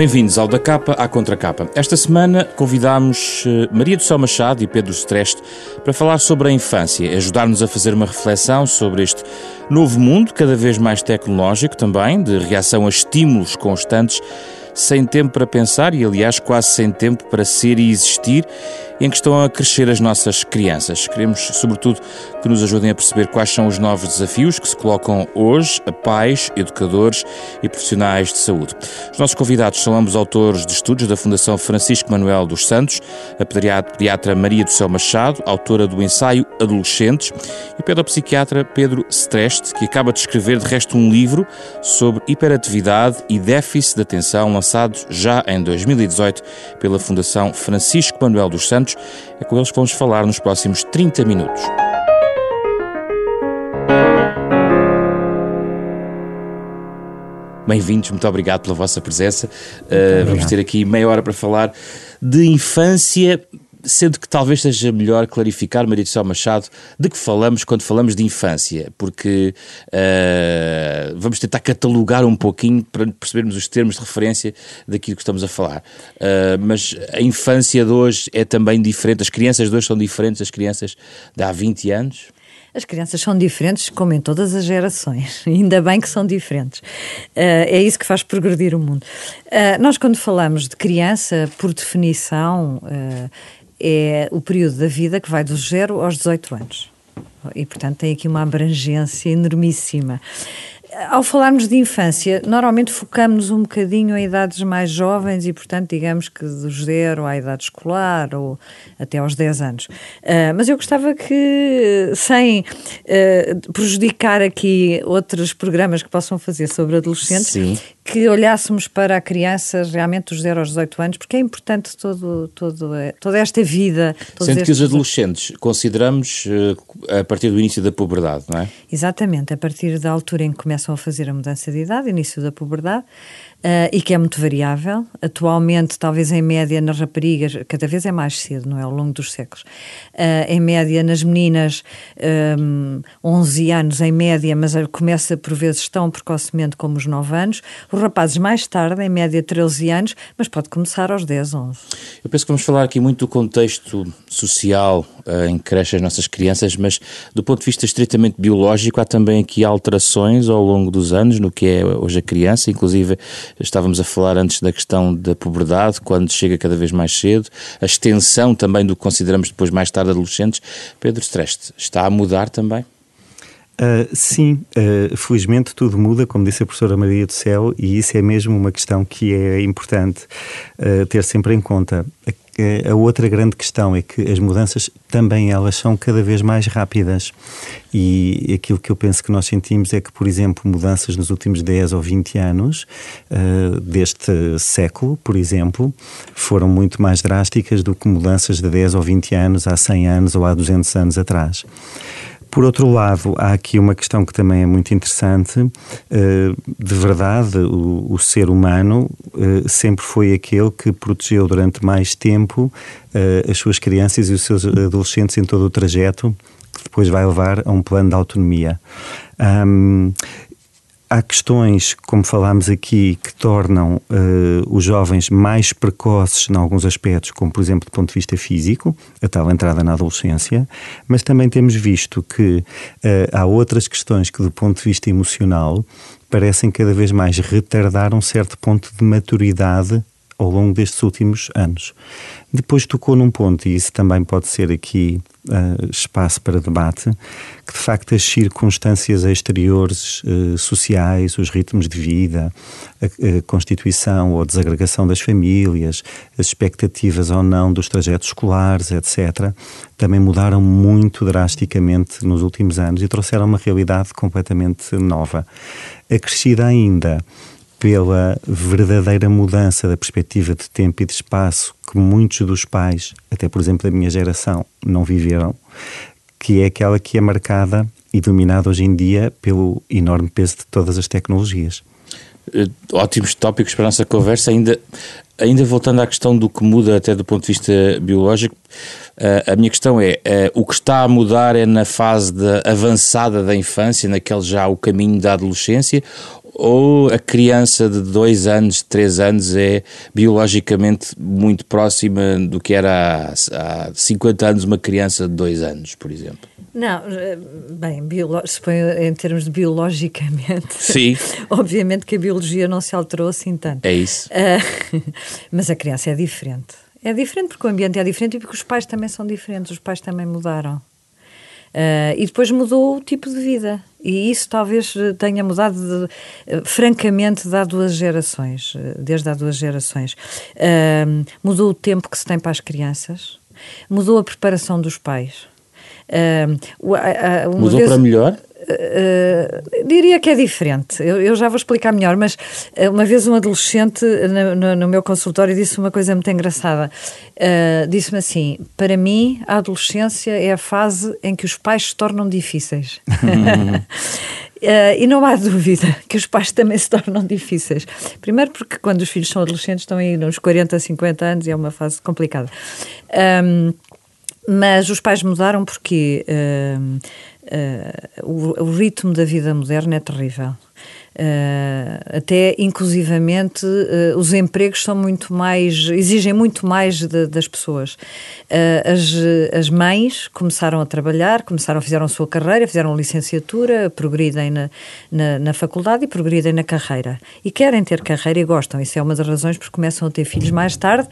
Bem-vindos ao Da Capa à Contracapa. Esta semana convidámos eh, Maria do Céu Machado e Pedro Streste para falar sobre a infância, ajudar-nos a fazer uma reflexão sobre este novo mundo, cada vez mais tecnológico também, de reação a estímulos constantes, sem tempo para pensar e, aliás, quase sem tempo para ser e existir em que estão a crescer as nossas crianças. Queremos, sobretudo, que nos ajudem a perceber quais são os novos desafios que se colocam hoje a pais, educadores e profissionais de saúde. Os nossos convidados são ambos autores de estudos da Fundação Francisco Manuel dos Santos, a pediatra Maria do Céu Machado, autora do ensaio Adolescentes, e o pedopsiquiatra Pedro Streste, que acaba de escrever, de resto, um livro sobre hiperatividade e déficit de atenção, lançado já em 2018 pela Fundação Francisco Manuel dos Santos é com eles que vamos falar nos próximos 30 minutos. Bem-vindos, muito obrigado pela vossa presença. Uh, vamos ter aqui meia hora para falar de infância, sendo que talvez seja melhor clarificar, Maria do Céu Machado, de que falamos quando falamos de infância, porque uh, vamos tentar catalogar um pouquinho para percebermos os termos de referência daquilo que estamos a falar. Uh, mas a infância de hoje é também diferente, as crianças de hoje são diferentes das crianças de há 20 anos? As crianças são diferentes, como em todas as gerações. Ainda bem que são diferentes. Uh, é isso que faz progredir o mundo. Uh, nós, quando falamos de criança, por definição, uh, é o período da vida que vai dos 0 aos 18 anos. E, portanto, tem aqui uma abrangência enormíssima. Ao falarmos de infância, normalmente focamos um bocadinho em idades mais jovens e, portanto, digamos que dos zero à idade escolar ou até aos 10 anos. Uh, mas eu gostava que, sem uh, prejudicar aqui outros programas que possam fazer sobre adolescentes, Sim. que olhássemos para a criança realmente dos 0 aos 18 anos, porque é importante todo, todo, toda esta vida. Sendo que os adolescentes consideramos uh, a partir do início da puberdade, não é? Exatamente, a partir da altura em que começam começam a fazer a mudança de idade, início da puberdade, uh, e que é muito variável. Atualmente, talvez em média nas raparigas, cada vez é mais cedo, não é? Ao longo dos séculos. Uh, em média nas meninas, um, 11 anos em média, mas começa por vezes tão precocemente como os 9 anos. Os rapazes mais tarde, em média 13 anos, mas pode começar aos 10, 11. Eu penso que vamos falar aqui muito do contexto social uh, em que crescem as nossas crianças, mas do ponto de vista estritamente biológico, há também aqui alterações ao longo dos anos no que é hoje a criança, inclusive Estávamos a falar antes da questão da puberdade, quando chega cada vez mais cedo, a extensão também do que consideramos depois mais tarde adolescentes. Pedro Streste, está a mudar também? Uh, sim, uh, felizmente tudo muda, como disse a professora Maria do Céu, e isso é mesmo uma questão que é importante uh, ter sempre em conta. A, outra grande questão é que as mudanças também elas são cada vez mais rápidas e aquilo que eu penso que nós sentimos é que, por exemplo, mudanças nos últimos 10 ou 20 anos deste século, por exemplo, foram muito mais drásticas do que mudanças de 10 ou 20 anos há 100 anos ou há 200 anos atrás. Por outro lado, há aqui uma questão que também é muito interessante. Eh, de verdade, o, ser humano eh, sempre foi aquele que protegeu durante mais tempo eh, as suas crianças e os seus adolescentes em todo o trajeto que depois vai levar a um plano de autonomia. Um, há questões, como falámos aqui, que tornam uh, os jovens mais precoces em alguns aspectos, como por exemplo do ponto de vista físico, a tal entrada na adolescência, mas também temos visto que uh, há outras questões que do ponto de vista emocional parecem cada vez mais retardar um certo ponto de maturidade ao longo destes últimos anos. Depois tocou num ponto, e isso também pode ser aqui uh, espaço para debate, que de facto as circunstâncias exteriores uh, sociais, os ritmos de vida, a, a, constituição ou desagregação das famílias, as expectativas ou não dos trajetos escolares, etc., também mudaram muito drasticamente nos últimos anos e trouxeram uma realidade completamente nova. Acrescida ainda pela verdadeira mudança da perspectiva de tempo e de espaço que muitos dos pais, até por exemplo da minha geração, não viveram, que é aquela que é marcada e dominada hoje em dia pelo enorme peso de todas as tecnologias. Eh, ótimos tópicos para a nossa conversa. Ainda, ainda voltando à questão do que muda até do ponto de vista biológico, eh, a minha questão é, eh, o que está a mudar é na fase avançada da infância, naquele já o caminho da adolescência, ou a criança de dois anos, três anos é biologicamente muito próxima do que era há, há 50 anos uma criança de dois anos, por exemplo? Não, eh, bem, se põe em termos de biologicamente, Sim. obviamente que a biologia não se alterou assim tanto. É isso. Uh, mas a criança é diferente. É diferente porque o ambiente é diferente e porque os pais também são diferentes, os pais também mudaram. Uh, e depois mudou o tipo de vida. E isso talvez tenha mudado, de, uh, francamente, de há duas gerações, desde há duas gerações. mudou o tempo que se tem para as crianças, mudou a preparação dos pais. Uh, Mudou vez, para melhor? Uh, diria que é diferente. Eu, eu, já vou explicar melhor, mas uh, uma vez um adolescente no, no, no, meu consultório disse uma coisa muito engraçada. Uh, Disse-me assim: para mim, a adolescência é a fase em que os pais se tornam difíceis. e não há dúvida que os pais também se tornam difíceis. Primeiro, porque quando os filhos são adolescentes estão aí nos 40, 50 anos e é uma fase complicada. Um, mas os pais mudaram porque uh, uh, o, o, ritmo da vida moderna é terrível. Uh, até inclusivamente uh, os empregos são muito mais exigem muito mais de, das pessoas. As, as mães começaram a trabalhar começaram fizeram a sua carreira fizeram licenciatura progridem na, na, na, faculdade e progridem na carreira. E querem ter carreira e gostam. Isso é uma das razões porque começam a ter filhos mais tarde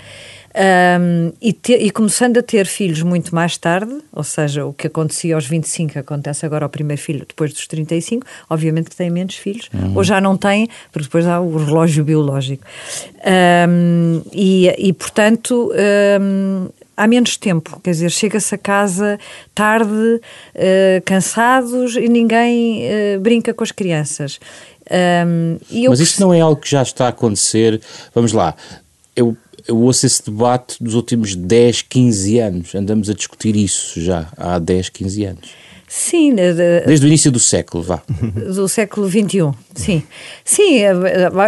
um, e, te, e, começando a ter filhos muito mais tarde, ou seja, o que acontecia aos 25 acontece agora ao primeiro filho depois dos 35, obviamente que têm menos filhos, uhum. ou já não têm, porque depois há o relógio biológico. Um, e, e, portanto, um, há menos tempo, quer dizer, chega-se a casa tarde, uh, cansados e ninguém uh, brinca com as crianças. Um, Mas isso não é algo que já está a acontecer. Vamos lá, eu eu ouço esse debate dos últimos 10, 15 anos. Andamos a discutir isso já há 10, 15 anos. Sim. De, Desde o início do século, vá. Do século XXI, sim. Sim,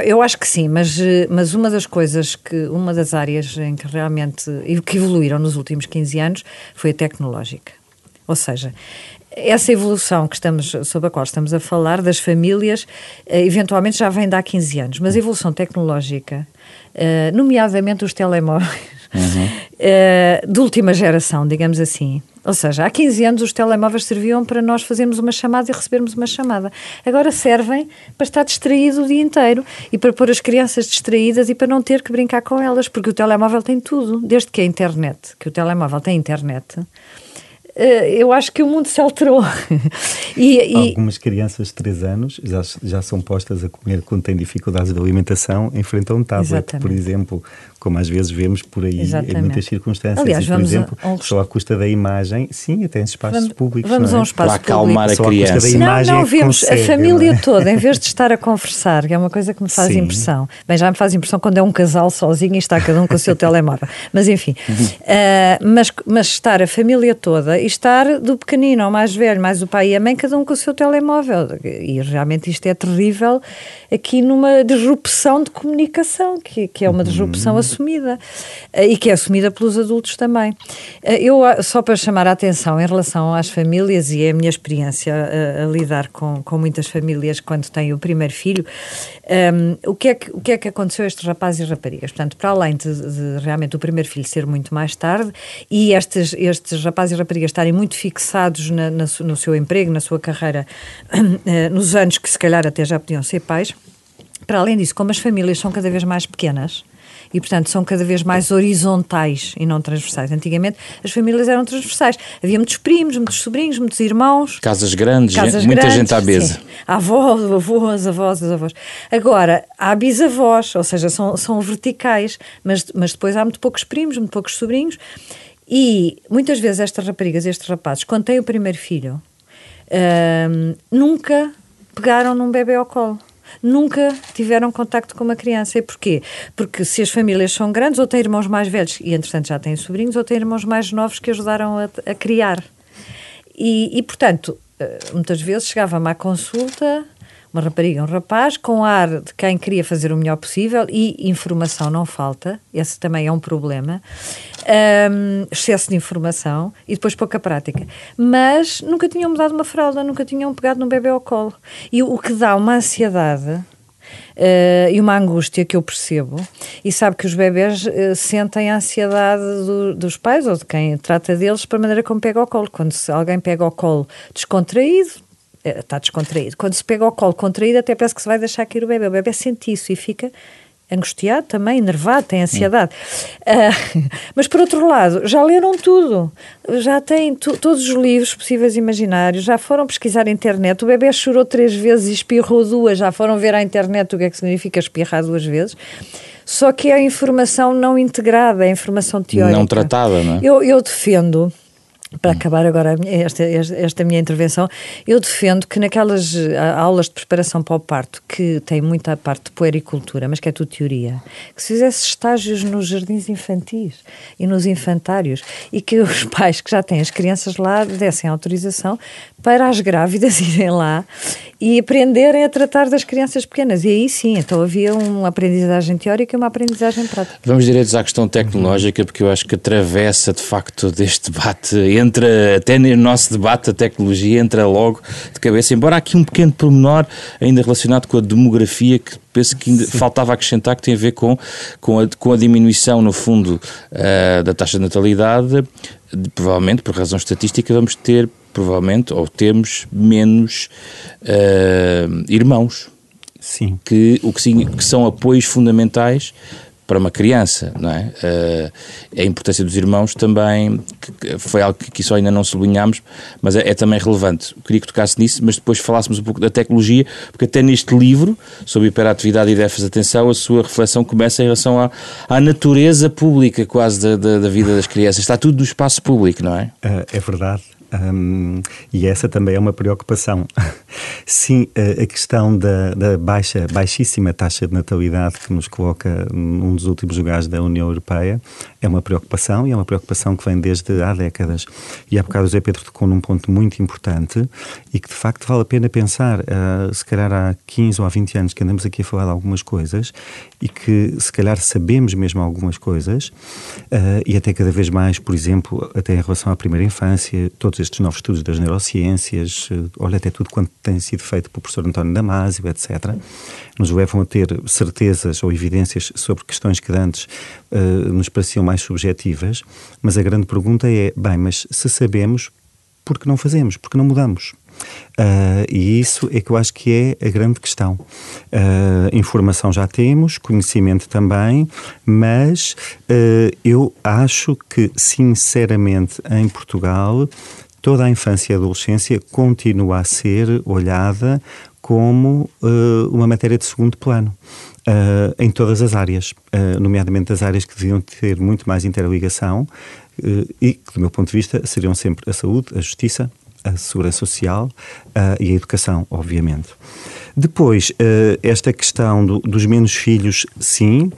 eu acho que sim, mas, mas uma das coisas que, uma das áreas em que realmente, que evoluíram nos últimos 15 anos foi a tecnológica. Ou seja, essa evolução que estamos, sobre a qual estamos a falar, das famílias, eh, eventualmente já vem de há 15 anos, mas a evolução tecnológica uh, nomeadamente os telemóveis, uhum. uh, de última geração, digamos assim. Ou seja, há 15 anos os telemóveis serviam para nós fazermos uma chamada e recebermos uma chamada. Agora servem para estar distraído o dia inteiro e para pôr as crianças distraídas e para não ter que brincar com elas, porque o telemóvel tem tudo, desde que a internet, que o telemóvel tem internet eh, eu acho que o mundo se alterou. e, e... Algumas crianças de 3 anos já, já são postas a comer quando têm dificuldades de alimentação em frente a um tablet, Exatamente. por exemplo, como às vezes vemos por aí Exatamente. em muitas circunstâncias. Aliás, e, por exemplo, a, um... só à custa da imagem, sim, até em espaços vamos, públicos. Vamos é? a um espaço Para acalmar público. a criança. A não, não, vemos consegue, a família é? toda, em vez de estar a conversar, que é uma coisa que me faz sim. impressão. Bem, já me faz impressão quando é um casal sozinho e está cada um com o seu telemóvel. Mas enfim, uh, mas, mas estar a família toda e estar do pequenino ao mais velho, mais o pai e a mãe, cada um com o seu telemóvel. E realmente isto é terrível aqui numa disrupção de comunicação, que, que é uma disrupção uhum. Assumida. Eh, e que é assumida pelos adultos também. Eh, eu, só para chamar a atenção em relação às famílias, e é a minha experiência a, a lidar com, com muitas famílias quando têm o primeiro filho, um, ehm, o, que é que, o que é que aconteceu a estes rapazes e raparigas? Portanto, para além de, de, realmente o primeiro filho ser muito mais tarde e estes, estes rapazes e raparigas estarem muito fixados na, na, no seu emprego, na sua carreira, eh, nos anos que se calhar até já podiam ser pais, para além disso, como as famílias são cada vez mais pequenas, e, portanto, são cada vez mais horizontais e não transversais. Antigamente as famílias eram transversais. Havia muitos primos, muitos sobrinhos, muitos irmãos. Casas grandes, casas muita grandes, gente à mesa. Sim. Avós, avós, avós, avós. Agora, há bisavós, ou seja, são, são verticais, mas, mas depois há muito poucos primos, muito poucos sobrinhos. E muitas vezes estas raparigas, estes rapazes, quando têm o primeiro filho, hum, nunca pegaram num bebê ao colo nunca tiveram contacto com uma criança. E porquê? Porque se as famílias são grandes, ou têm irmãos mais velhos, e entretanto já têm sobrinhos, ou têm irmãos mais novos que ajudaram a, a criar. E, e, portanto, eh, muitas vezes chegava-me à consulta uma rapariga, um rapaz, com ar de quem queria fazer o melhor possível e informação não falta, esse também é um problema, um, excesso de informação e depois pouca prática. Mas nunca tinham mudado uma fralda, nunca tinham pegado num bebê ao colo. E o que dá uma ansiedade uh, e uma angústia que eu percebo, e sabe que os bebés uh, sentem a ansiedade do, dos pais ou de quem trata deles para a maneira como pega ao colo. Quando alguém pega ao colo descontraído, está descontraído. Quando se pega ao colo contraído, até parece que se vai deixar cair o bebê. O bebê sente isso e fica angustiado também, enervado, tem ansiedade. Uh, mas por outro lado, já leram tudo, já têm todos os livros possíveis e imaginários, já foram pesquisar a internet. O bebê chorou três vezes e espirrou duas, já foram ver à internet o que é que significa espirrar duas vezes. Só que é a informação não integrada, é a informação teórica. Não tratada, não é? Eu, eu defendo para acabar agora esta, esta minha intervenção, eu defendo que naquelas eh, aulas de preparação para o parto, que tem muita parte de puericultura, mas que é tudo teoria, que se fizesse estágios nos jardins infantis e nos infantários e que os pais que já têm as crianças lá dessem autorização para as grávidas irem lá e aprenderem a tratar das crianças pequenas. E aí sim, então havia uma aprendizagem teórica e uma aprendizagem prática. Vamos diretos à questão tecnológica, porque eu acho que atravessa de facto deste debate, entra até no nosso debate a tecnologia, entra logo de cabeça, embora aqui um pequeno pormenor ainda relacionado com a demografia que penso que ainda faltava acrescentar que tem a ver com, com, a, com a diminuição, no fundo, uh, da taxa de natalidade, de, provavelmente, por razão estatística, vamos ter provavelmente, ou temos menos uh, irmãos. Sim. Que, o que, que são apoios fundamentais para uma criança, não é? Uh, a importância dos irmãos também que, foi algo que, que só ainda não sublinhámos, mas é, é, também relevante. Queria que tocasse nisso, mas depois falássemos um pouco da tecnologia, porque até neste livro, sobre hiperatividade e déficit de atenção, a sua reflexão começa em relação à, à natureza pública quase da, da, da, vida das crianças. Está tudo no espaço público, não é? Uh, é verdade. Um, e essa também é uma preocupação. Sim, a, questão da, da, baixa, baixíssima taxa de natalidade que nos coloca num dos últimos lugares da União Europeia é uma preocupação e é uma preocupação que vem desde há décadas. E há bocado o Zé Pedro tocou num ponto muito importante e que de facto vale a pena pensar. Uh, se calhar há 15 ou há 20 anos que andamos aqui a falar de algumas coisas e que se calhar sabemos mesmo algumas coisas uh, e até cada vez mais, por exemplo, até em relação à primeira infância, todos estes novos estudos das neurociências, uh, olha até tudo quanto tem sido feito pelo professor António Damasio, etc., nos levam a ter certezas ou evidências sobre questões que antes uh, nos pareciam mais subjetivas, mas a grande pergunta é, bem, mas se sabemos, por que não fazemos? Por que não mudamos? Uh, e isso é que eu acho que é a grande questão. Uh, informação já temos, conhecimento também, mas uh, eu acho que, sinceramente, em Portugal, toda a infância e adolescência continua a ser olhada como uma matéria de segundo plano. Uh, em todas as áreas, uh, nomeadamente as áreas que deviam ter muito mais interligação uh, e que, do meu ponto de vista, seriam sempre a saúde, a justiça, a segurança social uh, e a educação, obviamente. Depois, uh, esta questão do, dos menos filhos, sim, uh,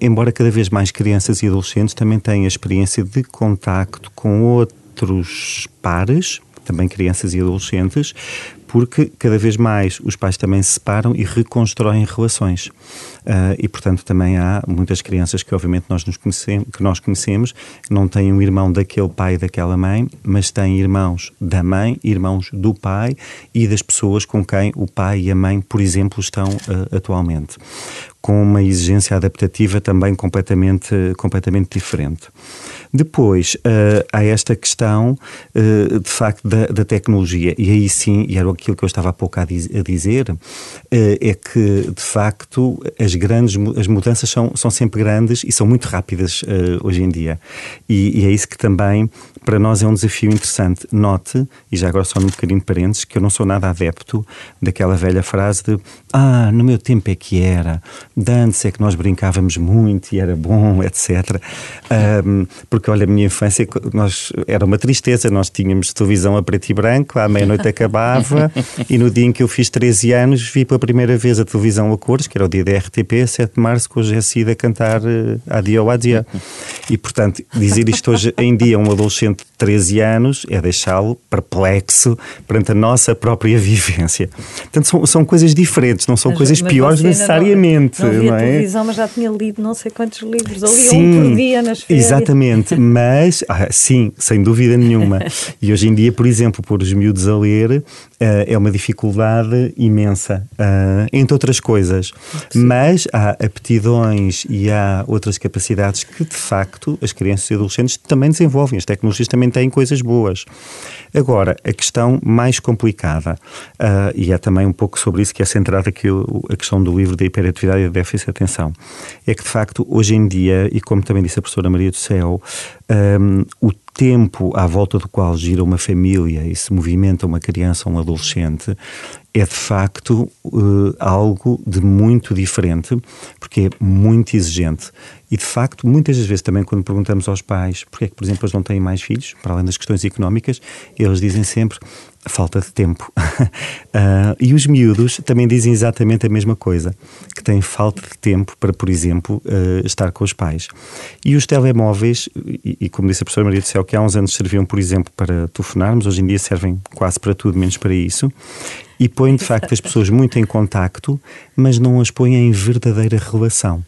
embora cada vez mais crianças e adolescentes também tenham a experiência de contacto com outros pares, também crianças e adolescentes, porque cada vez mais os pais também se separam e reconstroem relações. Uh, e, portanto, também há muitas crianças que, obviamente, nós, nos conhecemos, que nós conhecemos, não têm um irmão daquele pai e daquela mãe, mas têm irmãos da mãe, irmãos do pai e das pessoas com quem o pai e a mãe, por exemplo, estão uh, atualmente. Com uma exigência adaptativa também completamente, completamente diferente. Depois, uh, há esta questão, uh, de facto, da, da, tecnologia. E aí sim, e era aquilo que eu estava há pouco a, diz, a dizer, uh, é que, de facto, as grandes as mudanças são, são sempre grandes e são muito rápidas hoje em dia. E, e é isso que também para nós é um desafio interessante. Note, e já agora só num bocadinho de parênteses, que eu não sou nada adepto daquela velha frase de ah, no meu tempo é que era, de antes é que nós brincávamos muito e era bom, etc. Um, porque, olha, a minha infância nós, era uma tristeza, nós tínhamos televisão a preto e branco, à meia-noite acabava, e no dia em que eu fiz 13 anos vi pela primeira vez a televisão a cores, que era o dia da RTP, 7 de março, com o Jessida a cantar uh, Adia ou Adia. E, portanto, dizer isto hoje em dia a um adolescente adolescente de 13 anos é deixá-lo perplexo perante a nossa própria vivência. Portanto, são, são coisas diferentes, não são Mas- coisas mas piores necessariamente. Não, não não é? televisão, mas já tinha lido não sei quantos livros. Sim, um por dia nas férias. Exatamente, mas ah, sim, sem dúvida nenhuma. E hoje em dia, por exemplo, pôr os miúdos a ler ah, é uma dificuldade imensa, ah, entre outras coisas. Mas há aptidões e há outras capacidades que, de facto, as crianças e adolescentes também desenvolvem. As tecnologias também têm coisas boas. Agora, a questão mais complicada, ah, e é também um pouco sobre isso que é centrada aqui a questão do livro da hiperatividade e da déficit de atenção, é que, de facto, hoje em dia, e como também disse a professora Maria do Céu, ahm, o tempo à volta do qual gira uma família e se movimenta uma criança ou um adolescente é de facto eh, algo de muito diferente, porque é muito exigente. E de facto, muitas das vezes também quando perguntamos aos pais porque é que, por exemplo, eles não têm mais filhos, para além das questões económicas, eles dizem sempre falta de tempo. Ah, e os miúdos também dizem exatamente a mesma coisa, que têm falta de tempo para, por exemplo, eh, estar com os pais. E os telemóveis, e, e como disse a professora Maria do Céu, que há uns anos serviam, por exemplo, para telefonarmos, hoje em dia servem quase para tudo, menos para isso, e põem de facto as pessoas muito em contacto, mas não as põem em verdadeira relação.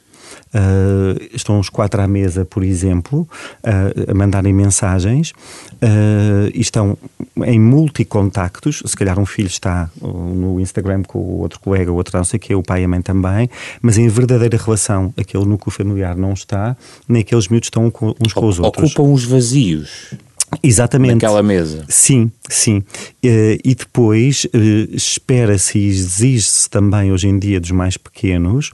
Uh, estão os quatro à mesa, por exemplo, uh, a mandarem mensagens uh, e estão em multicontactos. Se calhar um filho está no Instagram com o outro colega, o outro não sei o que, o pai e a mãe também, mas em verdadeira relação, aquele núcleo familiar não está, nem aqueles miúdos estão uns com os outros. Ocupam os vazios Exatamente. naquela mesa. Sim, sim. Eh, e depois eh, espera-se e exige-se também hoje em dia dos mais pequenos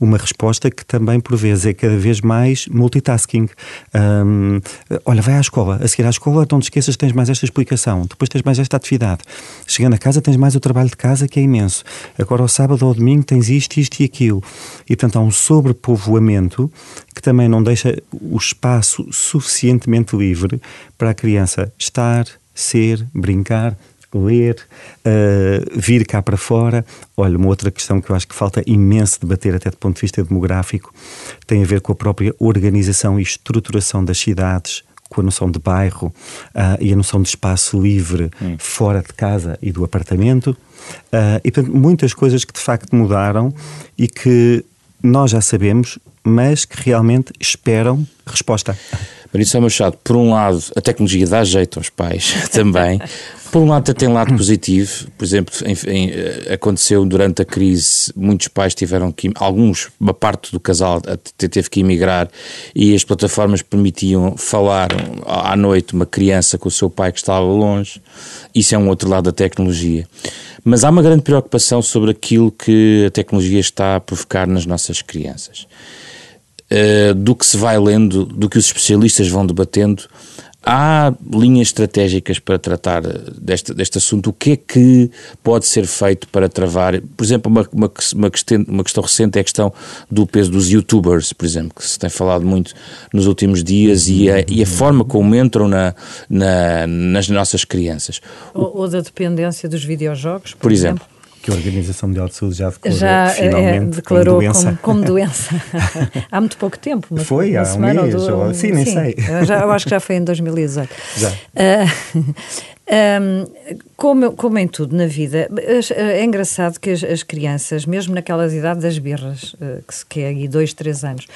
uma resposta que também por vezes é cada vez mais multitasking. Ahm, olha, vai à escola, a seguir à escola não te esqueças tens mais esta explicação, depois tens mais esta atividade. Chegando a casa tens mais o trabalho de casa que é imenso. Agora ao sábado ou ao domingo tens isto, isto e aquilo. E portanto há um sobrepovoamento que também não deixa o espaço suficientemente livre para a criança estar, ser, brincar, ler, uh, vir cá para fora. Olha, uma outra questão que eu acho que falta imenso debater até do ponto de vista demográfico tem a ver com a própria organização e estruturação das cidades, com a noção de bairro uh, e a noção de espaço livre fora de casa e do apartamento. Uh, e, portanto, muitas coisas que de facto mudaram e que nós já sabemos, mas que realmente esperam resposta. Marisa Machado, por um lado, a tecnologia dá jeito aos pais também. Por um lado, até tem lado positivo. Por exemplo, em- em, eh, aconteceu durante a crise, muitos pais tiveram que, alguns, uma parte do casal teve que emigrar e as plataformas permitiam falar à noite uma criança com o seu pai que estava longe. Isso é um outro lado da tecnologia. Mas há uma grande preocupação sobre aquilo que a tecnologia está a provocar nas nossas crianças. Uh, do que se vai lendo, do que os especialistas vão debatendo, há linhas estratégicas para tratar deste, deste assunto? O que é que pode ser feito para travar? Por exemplo, uma, uma, uma, questão, uma questão recente é a questão do peso dos youtubers, por exemplo, que se tem falado muito nos últimos dias e a, e a forma como entram na, na, nas nossas crianças. Ou, ou da dependência dos videojogos, por, Por exemplo. Que a Organização Mundial de Saúde já declarou Já é, finalmente declarou como doença. como, como doença. há muito pouco tempo. Uma, Foi, há um mês, ou do- ou- sim, nem sei. Eu, já- eu acho que já foi em 2018. Já. Ah, um, como, como em tudo na vida, as- é engraçado que as, as crianças, mesmo naquelas idades das birras, eh, que, se- que é aí dois, três anos,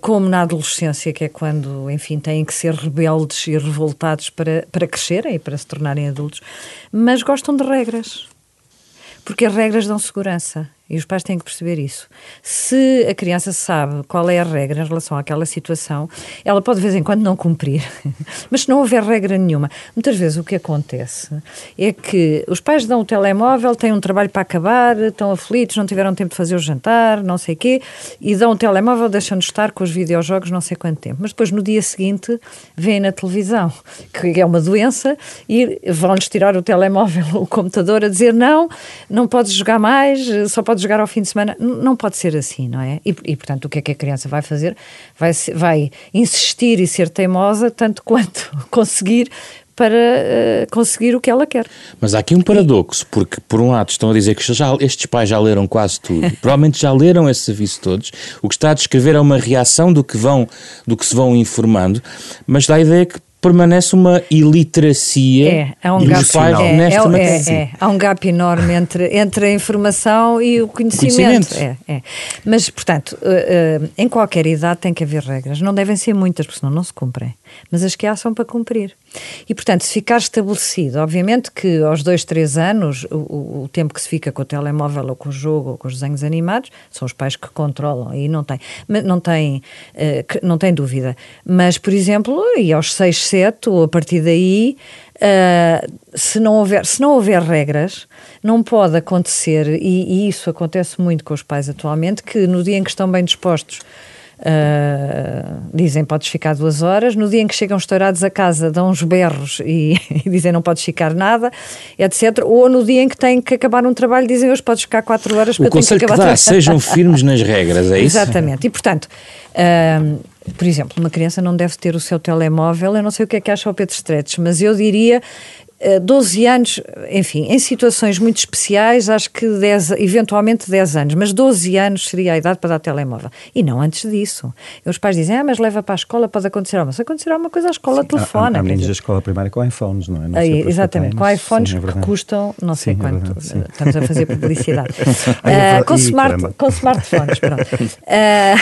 como na adolescência, que é quando, enfim, têm que ser rebeldes e revoltados para, para crescerem e para se tornarem adultos, mas gostam de regras. Porque as regras dão segurança e os pais têm que perceber isso. Se a criança sabe qual é a regra em relação àquela situação, ela pode de vez em quando não cumprir. Mas se não houver regra nenhuma, muitas vezes o que acontece é que os pais dão o telemóvel, têm um trabalho para acabar, estão aflitos, não tiveram tempo de fazer o jantar, não sei quê, e dão o telemóvel, deixam-nos estar com os videojogos não sei quanto tempo. Mas depois no dia seguinte vêem na televisão que é uma doença e vão-lhes tirar o telemóvel, o computador, a dizer não, não podes jogar mais, só podes jogar ao fim de semana. Não pode ser assim, não é? E, e, portanto, o que é que a criança vai fazer? Vai, vai insistir e ser teimosa tanto quanto conseguir para eh, conseguir o que ela quer. Mas há aqui um paradoxo, porque por um lado estão a dizer que já- estes pais já leram quase tudo, provavelmente já leram esse serviço todos, o que está a descrever é uma reação do que, vão, do que se vão informando, mas dá a ideia que permanece uma iliteracia é, há um pais é, nesta é, matéria. É, é, há um gap enorme entre, entre a informação e o conhecimento. conhecimento. É, é. Mas, portanto, uh, uh, em qualquer idade tem que haver regras. Não devem ser muitas, porque senão não se cumprem. Mas as que há são para cumprir. E, portanto, se ficar estabelecido, obviamente que aos dois, três anos, o, o tempo que se fica com o telemóvel ou com o jogo ou com os desenhos animados, são os pais que controlam, e não tem, não tem, uh, não tem dúvida. Mas, por exemplo, e aos seis, sete, ou a partir daí, Uh, se, não houver, se não houver regras, não pode acontecer, e, e, isso acontece muito com os pais atualmente, que no dia em que estão bem dispostos Uh, dizem podes ficar duas horas, no dia em que chegam estourados a casa dão uns berros e, e, dizem não podes ficar nada, etc. Ou no dia em que têm que acabar um trabalho dizem hoje podes ficar quatro horas porque o eu tenho que acabar que dá, sejam firmes nas regras, é isso? Exatamente, e portanto uh, por exemplo, uma criança não deve ter o seu telemóvel, eu não sei o que é que acha o Pedro Stretch, mas eu diria 12 eh, anos, enfim, em situações muito especiais, acho que 10, eventualmente 10 anos, mas 12 anos seria a idade para dar telemóvel. E não antes disso. E os pais dizem, ah, mas leva para a escola, pode acontecer alguma coisa. Se acontecer alguma coisa, a escola Sim, telefona. Há, há meninos da escola primária com iPhones, não é? Não Aí, exatamente, com iPhones Sim, é que custam não sei Sim, é quanto. É Estamos a fazer publicidade. uh, com, smart, com smartphones, pronto. Uh,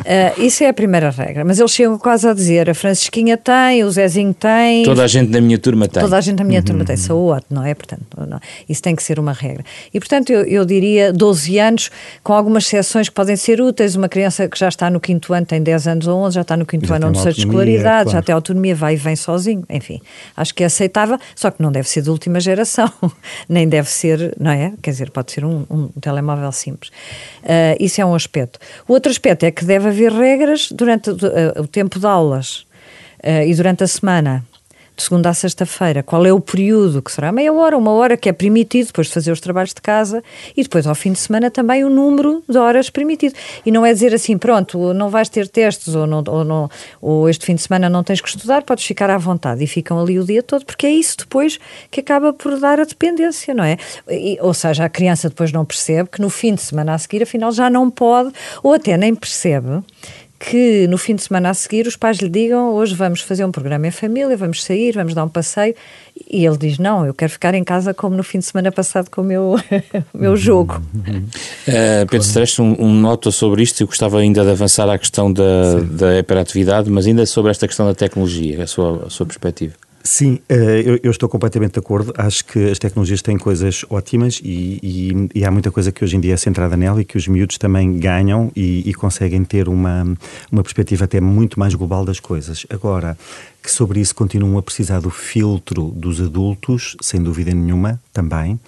uh, isso é a primeira regra. Mas eles chegam quase a dizer, a Francisquinha tem, o Zezinho tem. Toda a gente da minha turma tem. Gente da minha uhum. turma tem saúde, não é? Portanto, não, isso tem que ser uma regra. E, portanto, eu, eu, diria 12 anos, com algumas exceções que podem ser úteis. Uma criança que já está no quinto ano, tem 10 anos ou 11, já está no quinto já ano, onde seja de escolaridade, claro. já tem autonomia, vai e vem sozinho. Enfim, acho que é aceitável, só que não deve ser de última geração, nem deve ser, não é? Quer dizer, pode ser um, um telemóvel simples. Uh, isso é um aspecto. O outro aspecto é que deve haver regras durante o, uh, o tempo de aulas. Uh, e durante a semana de segunda a sexta-feira, qual é o período, que será meia hora, uma hora, que é permitido depois de fazer os trabalhos de casa e depois ao fim de semana também o número de horas permitido. E não é dizer assim, pronto, não vais ter testes ou, não, ou, não, ou este fim de semana não tens que estudar, podes ficar à vontade e ficam ali o dia todo, porque é isso depois que acaba por dar a dependência, não é? E, ou seja, a criança depois não percebe que no fim de semana a seguir, afinal, já não pode, ou até nem percebe que no fim de semana a seguir os pais lhe digam hoje vamos fazer um programa em família, vamos sair, vamos dar um passeio e ele diz não, eu quero ficar em casa como no fim de semana passado com o meu, meu jogo. Uh, Pedro Streste, um, um nota sobre isto, eu gostava ainda de avançar à questão da, da hiperatividade, mas ainda sobre esta questão da tecnologia, a sua, a sua perspectiva. Sim, eh, eu, estou completamente de acordo. Acho que as tecnologias têm coisas ótimas e, e, e, há muita coisa que hoje em dia é centrada nela e que os miúdos também ganham e, e conseguem ter uma, uma perspectiva até muito mais global das coisas. Agora, que sobre isso continuam a precisar do filtro dos adultos, sem dúvida nenhuma, também, uh,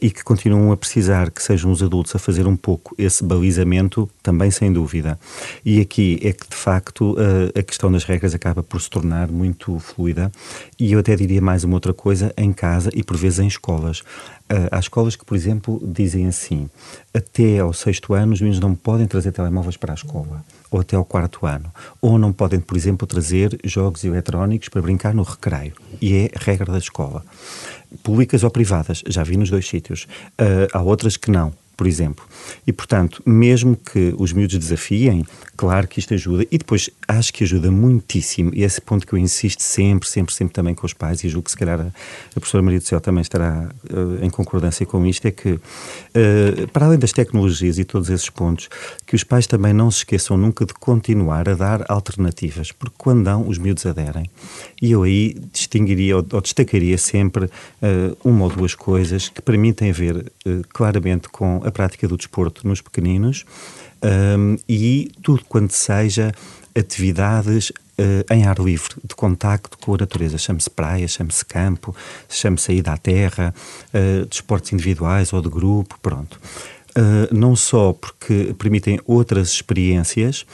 e que continuam a precisar que sejam os adultos a fazer um pouco esse balizamento, também sem dúvida. E aqui é que, de facto, uh, a questão das regras acaba por se tornar muito fluida, e eu até diria mais uma outra coisa, em casa e por vezes em escolas. Uh, há escolas que, por exemplo, dizem assim: até ao sexto ano os meninos não podem trazer telemóveis para a escola ou até ao quarto ano. Ou não podem, por exemplo, trazer jogos eletrónicos para brincar no recreio. E é regra da escola. Públicas ou privadas, já vi nos dois sítios. Uh, há outras que não por exemplo. E, portanto, mesmo que os miúdos desafiem, claro que isto ajuda. E depois, acho que ajuda muitíssimo, e esse ponto que eu insisto sempre, sempre, sempre também com os pais, e julgo que se calhar a, professora Maria do Céu também estará uh, em concordância com isto, é que, uh, para além das tecnologias e todos esses pontos, que os pais também não se esqueçam nunca de continuar a dar alternativas, porque quando dão, os miúdos aderem. E eu aí distinguiria ou, ou destacaria sempre uh, uma ou duas coisas que para mim têm a ver claramente com a prática do desporto nos pequeninos um, e tudo quanto seja atividades uh, em ar livre, de contacto com a natureza. Chame-se praia, chame-se campo, chame-se ida à terra, uh, de esportes individuais ou de grupo, pronto. Uh, não só porque permitem outras experiências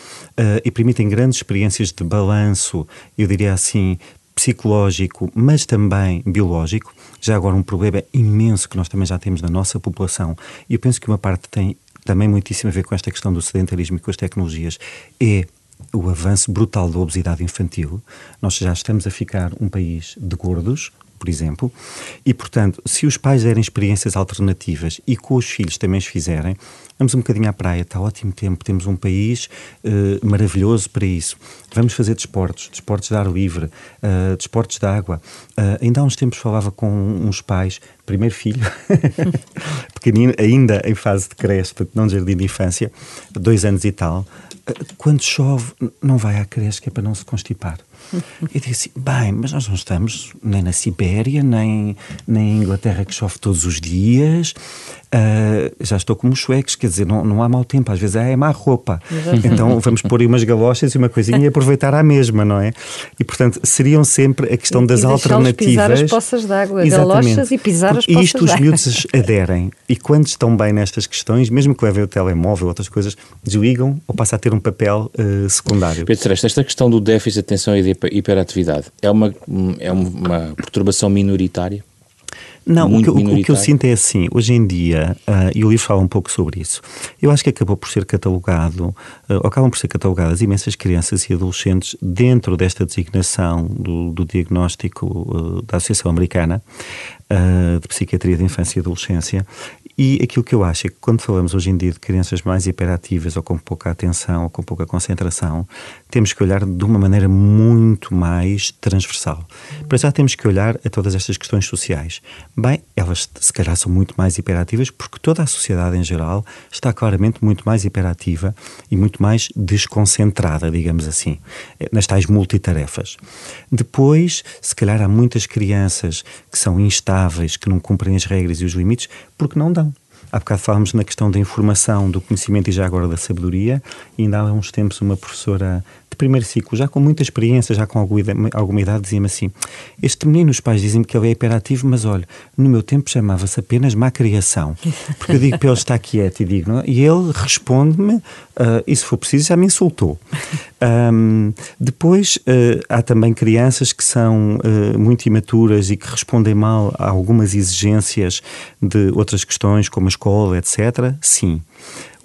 e permitem grandes experiências de balanço, eu diria assim, psicológico, mas também biológico. Já agora, um problema imenso que nós também já temos na nossa população, e eu penso que uma parte tem também muitíssimo a ver com esta questão do sedentarismo e com as tecnologias, é o avanço brutal da obesidade infantil. Nós já estamos a ficar um país de gordos, por exemplo, e, portanto, se os pais derem experiências alternativas e com os filhos também as fizerem, vamos um bocadinho à praia, está ótimo tempo, temos um país uh, maravilhoso para isso. Vamos fazer desportos, desportos de ar livre, uh, desportos de água. Uh, ainda há uns tempos falava com uns pais, primeiro filho, pequenino, ainda em fase de creche, não de jardim de infância, dois anos e tal, quando chove, não vai à creche que é para não se constipar. Eu disse, bem, mas nós não estamos nem na Sibéria, nem, nem em Inglaterra que chove todos os dias. Uh, já estou como os suecos, quer dizer, não, não há mau tempo, às vezes é má roupa. Exatamente. Então vamos pôr aí umas galochas e uma coisinha e aproveitar a mesma, não é? E portanto seriam sempre a questão das e alternativas. pisar as poças de água, galochas e pisar as poças Isto os miúdos aderem. E quando estão bem nestas questões, mesmo que levem o telemóvel, outras coisas, desligam ou passa a ter um papel uh, secundário. Pedro esta questão do déficit de atenção e de hiperatividade é uma, é uma perturbação minoritária? Não, o que, o que, eu sinto é assim, hoje em dia, uh, e o livro fala um pouco sobre isso, eu acho que acabou por ser catalogado, uh, acabam por ser catalogadas imensas crianças e adolescentes dentro desta designação do, do diagnóstico uh, da Associação Americana de Psiquiatria de Infância e Adolescência, e aquilo que eu acho é que quando falamos hoje em dia de crianças mais hiperativas ou com pouca atenção ou com pouca concentração, temos que olhar de uma maneira muito mais transversal. Para já temos que olhar a todas estas questões sociais. Bem, elas se calhar são muito mais hiperativas porque toda a sociedade em geral está claramente muito mais hiperativa e muito mais desconcentrada, digamos assim, eh, nas tais multitarefas. Depois, se calhar há muitas crianças que são instáveis, que não cumprem as regras e os limites porque não dão. Há bocado falámos na questão da informação, do conhecimento e já agora da sabedoria, e ainda há uns tempos uma professora de primeiro ciclo, já com muita experiência, já com alguma idade, dizia-me assim: Este menino, os pais dizem-me que ele é hiperativo, mas olha, no meu tempo chamava-se apenas má criação. Porque eu digo para ele estar quieto e digo, não? E ele responde-me, uh, e se for preciso, já me insultou. Um, depois, uh, há também crianças que são uh, muito imaturas e que respondem mal a algumas exigências de outras questões, como a escola, etc. Sim.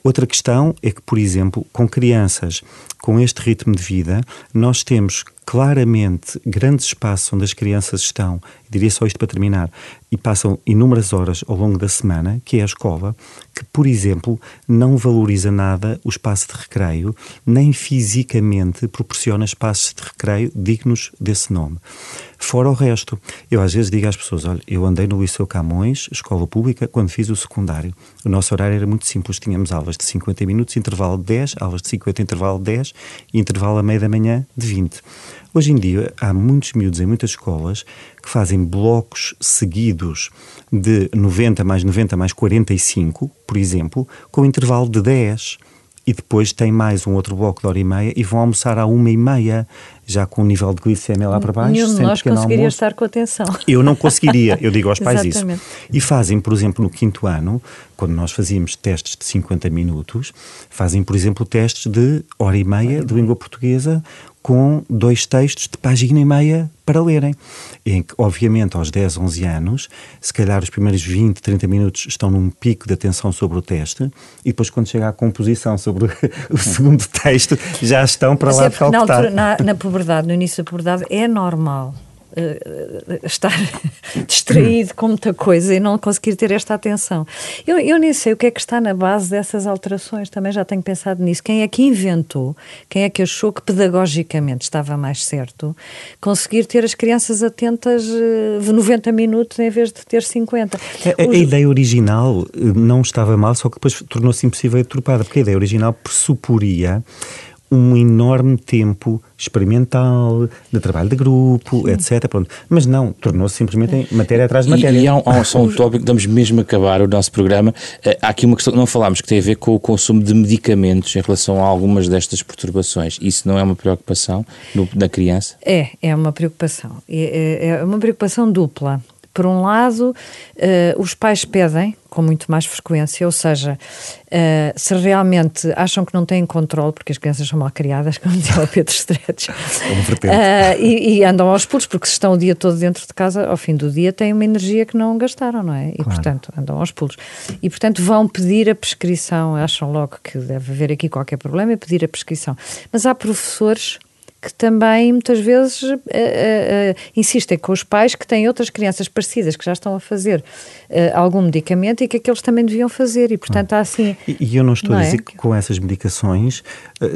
Outra questão é que, por exemplo, com crianças com este ritmo de vida, nós temos claramente grande espaço onde as crianças estão, diria só isto para terminar, e passam inúmeras horas ao longo da semana, que é a escola, que, por exemplo, não valoriza nada o espaço de recreio, nem fisicamente proporciona espaços de recreio dignos desse nome. Fora o resto, eu às vezes digo às pessoas: olha, eu andei no Liceu Camões, escola pública, quando fiz o secundário. O nosso horário era muito simples: tínhamos aulas de 50 minutos, intervalo de 10, aulas de 50, intervalo de 10 e intervalo a meia da manhã de 20. Hoje em dia, há muitos miúdos em muitas escolas que fazem blocos seguidos de 90 mais 90 mais 45, por exemplo, com intervalo de 10 e depois tem mais um outro bloco de hora e meia e vão almoçar à uma e meia, já com o nível de glicemia lá para baixo. Nenhum de nós conseguiria estar com atenção. Eu não conseguiria, eu digo aos pais isso. E fazem, por exemplo, no quinto ano, quando nós fazíamos testes de 50 minutos, fazem, por exemplo, testes de hora e meia de língua portuguesa com dois textos de página e meia para lerem. Em que, obviamente, aos 10, 11 anos, se calhar os primeiros 20, 30 minutos estão num pico de atenção sobre o teste e depois, quando chega à composição sobre o segundo texto, já estão para Mas lá é de. Na, na, na puberdade, no início da puberdade, é normal uh, estar distraído com muita coisa e não conseguir ter esta atenção. Eu, eu nem sei o que é que está na base dessas alterações, também já tenho pensado nisso. Quem é que inventou, quem é que achou que pedagogicamente estava mais certo conseguir ter as crianças atentas uh, 90 minutos em vez de ter 50? A, a, Os... a ideia original eh, não estava mal, só que depois tornou-se impossível e deturpada, porque a ideia original pressuporia um enorme tempo experimental, de trabalho de grupo, Sim. etc. Pronto. Mas não, tornou-se simplesmente matéria atrás de matéria. E, e há, um, há só um tópico, estamos mesmo a acabar o nosso programa. Eh, há aqui uma questão que não falámos que tem a ver com o consumo de medicamentos em relação a algumas destas perturbações. Isso não é uma preocupação no, na criança? É, é uma preocupação. É, é, é uma preocupação dupla. Por um lado, uh, os pais pedem com muito mais frequência, ou seja, uh, se realmente acham que não têm controle, porque as crianças são mal criadas, como dizia o Pedro Stretch, uh, e, e, andam aos pulos, porque se estão o dia todo dentro de casa, ao fim do dia têm uma energia que não gastaram, não é? E claro. portanto andam aos pulos. E portanto vão pedir a prescrição, acham logo que deve haver aqui qualquer problema e pedir a prescrição. Mas há professores que também muitas vezes uh, uh, insistem com os pais que têm outras crianças parecidas que já estão a fazer algum medicamento e que aqueles também deviam fazer e portanto há assim... E, e eu não estou não a dizer é? que com essas medicações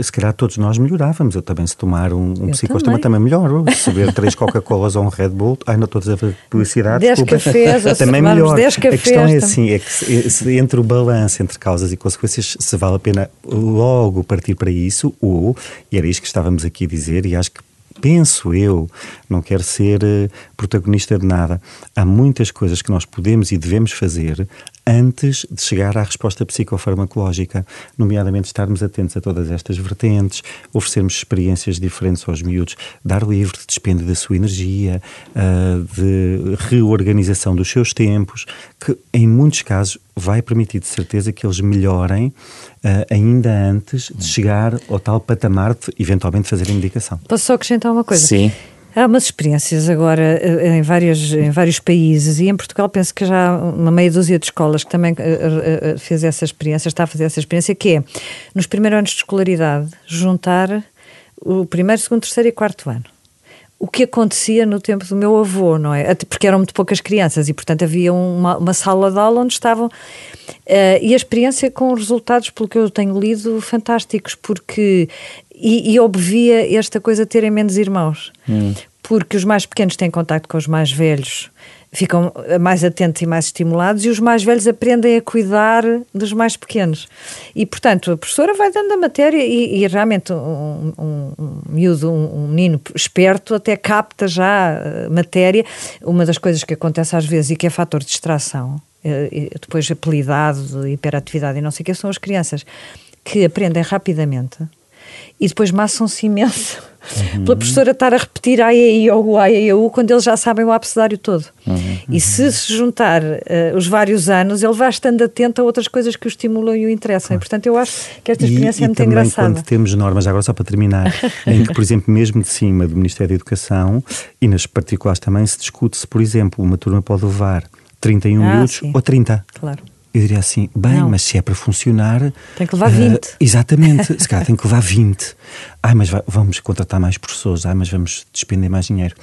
se calhar todos nós melhorávamos, eu também se tomar um, um psicostoma também. também melhoro, se beber três Coca-Colas ou um Red Bull, ai não estou a dizer publicidade, dez desculpa, cafés, também melhor. a questão é assim, é que se, entre o balanço entre causas e consequências, se vale a pena logo partir para isso ou, e era isto que estávamos aqui a dizer e acho que penso eu, não quero ser uh, protagonista de nada. Há muitas coisas que nós podemos e devemos fazer antes de chegar à resposta psicofarmacológica, nomeadamente estarmos atentos a todas estas vertentes, oferecermos experiências diferentes aos miúdos, dar livre de dispêndio da sua energia, uh, de reorganização dos seus tempos, que em muitos casos vai permitir de certeza que eles melhorem uh, ainda antes de chegar ao tal patamar de eventualmente fazer a medicação. Posso só acrescentar uma coisa? Sim. Há umas experiências agora eh, em vários, em vários países e em Portugal penso que já há uma meia dúzia de escolas que também uh, uh, fez essa experiência, está a fazer essa experiência, que é, nos primeiros anos de escolaridade, juntar o primeiro, segundo, terceiro e quarto ano o que acontecia no tempo do meu avô, não é? Até porque eram muito poucas crianças e, portanto, havia uma, uma sala de aula onde estavam. Uh, e a experiência com resultados, pelo que eu tenho lido, fantásticos, porque. E, e obvia esta coisa de terem menos irmãos. Hum. Porque os mais pequenos têm contato com os mais velhos ficam mais atentos e mais estimulados e os mais velhos aprendem a cuidar dos mais pequenos. E, portanto, a professora vai dando a matéria e, e realmente um, um, um miúdo, um, um, menino esperto até capta já a matéria. Uma das coisas que acontece às vezes e que é fator de distração, eh, depois apelidado, hiperatividade e não sei o que, são as crianças que aprendem rapidamente e depois maçam-se imenso uhum. pela professora estar a repetir a e o a e o quando eles já sabem o abecedário todo. Uhum. E se se juntar uh, os vários anos, ele vai estando atento a outras coisas que o estimulam e o interessam. Claro. E, portanto, eu acho que esta experiência e, é muito e também engraçada. quando temos normas, agora só para terminar, em que, por exemplo, mesmo de cima do Ministério da Educação e nas particulares também se discute-se, por exemplo, uma turma pode levar 31 ah, minutos sim. ou 30. Claro. Eu diria assim, bem, não. mas se é para funcionar. Tem que levar 20. Uh, eh, exatamente, se calhar tem que levar 20. Ai, mas vai, vamos contratar mais professores, ai, mas vamos despender mais dinheiro.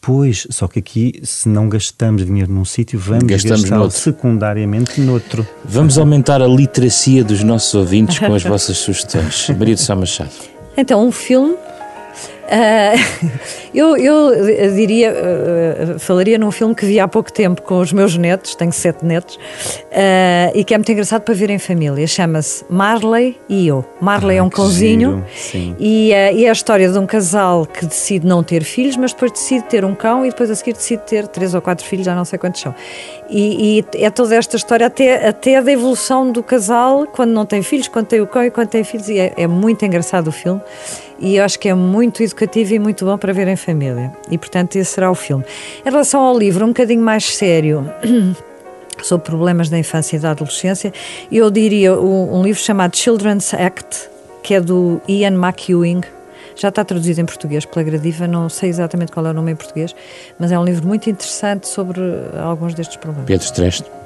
Pois, só que aqui, se não gastamos dinheiro num sítio, vamos gastá-lo secundariamente noutro. Vamos aumentar a literacia dos nossos ouvintes com as vossas sugestões. Maria de Sá Machado. Então, um filme Uh, eu, eu diria, uh, falaria num filme que vi há pouco tempo com os meus netos, tenho sete netos, uh, e que é muito engraçado para ver em família. Chama-se Marley e eu. Marley ah, é um cãozinho e, e, é a história de um casal que decide não ter filhos, mas depois decide ter um cão e depois a seguir decide ter três ou quatro filhos, já não sei quantos são. E, e é toda esta história até, até da evolução do casal quando não tem filhos, quando tem o cão e quando tem filhos, e é, é muito engraçado o filme e acho que é muito educativo e muito bom para ver em família. E portanto, esse será o filme. Em relação ao livro, um bocadinho mais sério. sobre problemas da infância e da adolescência, eu diria um, um livro chamado Children's Act, que é do Ian McEwing, já está traduzido em português pela Gradiva, não sei exatamente qual é o nome em português, mas é um livro muito interessante sobre alguns destes problemas. Pedro Streste.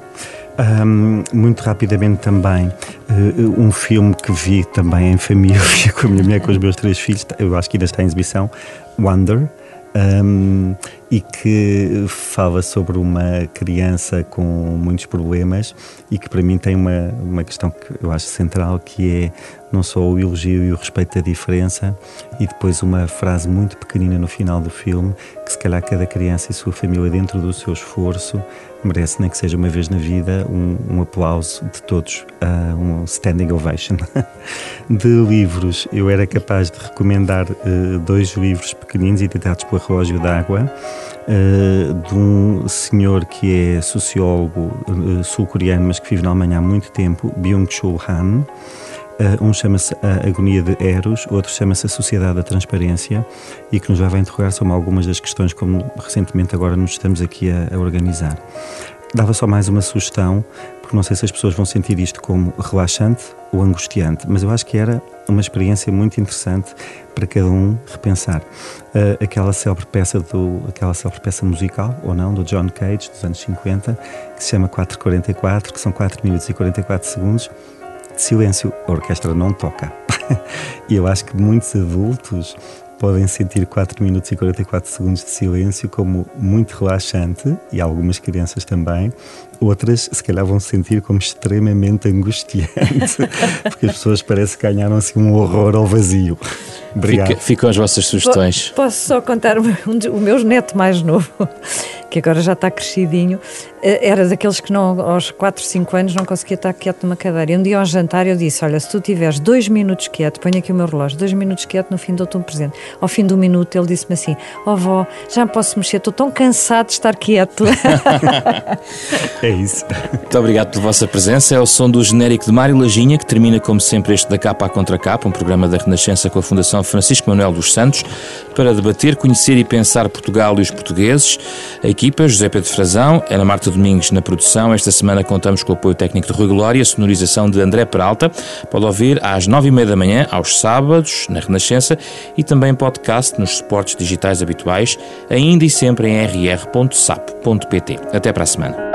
Um, muito rapidamente também, uh, um filme que vi também em família, com a minha mulher, com os meus três filhos, eu acho que ainda está em exibição, Wonder, um, e que fala sobre uma criança com muitos problemas e que para mim tem uma, uma questão que eu acho central que é não só o elogio e o respeito da diferença e depois uma frase muito pequenina no final do filme que se calhar cada criança e sua família dentro do seu esforço merece nem que seja uma vez na vida um, um aplauso de todos, uh, um standing ovation. de livros, eu era capaz de recomendar uh, dois livros pequeninos editados pelo Relógio d'Água de um senhor que é sociólogo uh, sul-coreano, mas que vive na Alemanha há muito tempo, Byung-Chul Han. Uh, um chama-se A Agonia de Eros, outro chama-se A Sociedade da Transparência e que nos vai interrogar sobre algumas das questões como recentemente agora nos estamos aqui a, a organizar. Dava só mais uma sugestão, porque não sei se as pessoas vão sentir isto como relaxante ou angustiante, mas eu acho que era uma experiência muito interessante para cada um repensar. Uh, aquela célebre peça do, aquela célebre peça musical, ou não, do John Cage, dos anos 50, que se chama 444, que são 4 minutos e 44 segundos de silêncio. A orquestra não toca. e eu acho que muitos adultos podem sentir 4 minutos e 44 segundos de silêncio como muito relaxante, e algumas crianças também. Outras, se calhar, vão sentir como extremamente angustiante, porque as pessoas parece que ganharam assim um horror ao vazio. Obrigado. Fica, ficam as vossas sugestões. Posso só contar um, o meu neto mais novo, que agora já está crescidinho, eh, era daqueles que não, aos 4, 5 anos não conseguia estar quieto numa cadeira. E um dia ao jantar eu disse: Olha, se tu tiveres dois minutos quieto, ponho aqui o meu relógio, dois minutos quieto, no fim dou-te um presente. Ao fim do minuto ele disse-me assim: Ó oh, vó, já me posso mexer, estou tão cansado de estar quieto. é isso. Muito obrigado pela vossa presença. É o som do genérico de Mário Lajinha, que termina, como sempre, este da capa à contra capa, um programa da Renascença com a Fundação Francisco Manuel dos Santos, para debater, conhecer e pensar Portugal e os portugueses. A equipa, José Pedro Frazão, Ana Marta Domingos na produção. Esta semana contamos com o apoio técnico de Rui Glória, sonorização de André Peralta. Pode ouvir às nove e meia da manhã, aos sábados, na Renascença, e também podcast nos suportes digitais habituais, ainda e sempre em rr.sap.pt. Até para a semana.